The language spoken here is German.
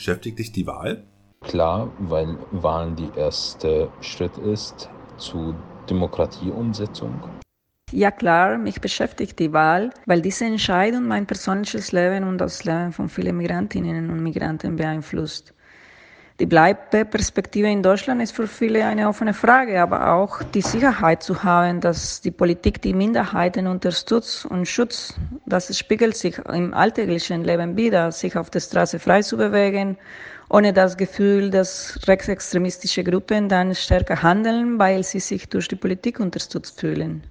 Beschäftigt dich die Wahl? Klar, weil Wahlen der erste Schritt ist zur Demokratieumsetzung. Ja klar, mich beschäftigt die Wahl, weil diese Entscheidung mein persönliches Leben und das Leben von vielen Migrantinnen und Migranten beeinflusst. Die Bleibeperspektive in Deutschland ist für viele eine offene Frage, aber auch die Sicherheit zu haben, dass die Politik die Minderheiten unterstützt und schützt, das spiegelt sich im alltäglichen Leben wieder, sich auf der Straße frei zu bewegen, ohne das Gefühl, dass rechtsextremistische Gruppen dann stärker handeln, weil sie sich durch die Politik unterstützt fühlen.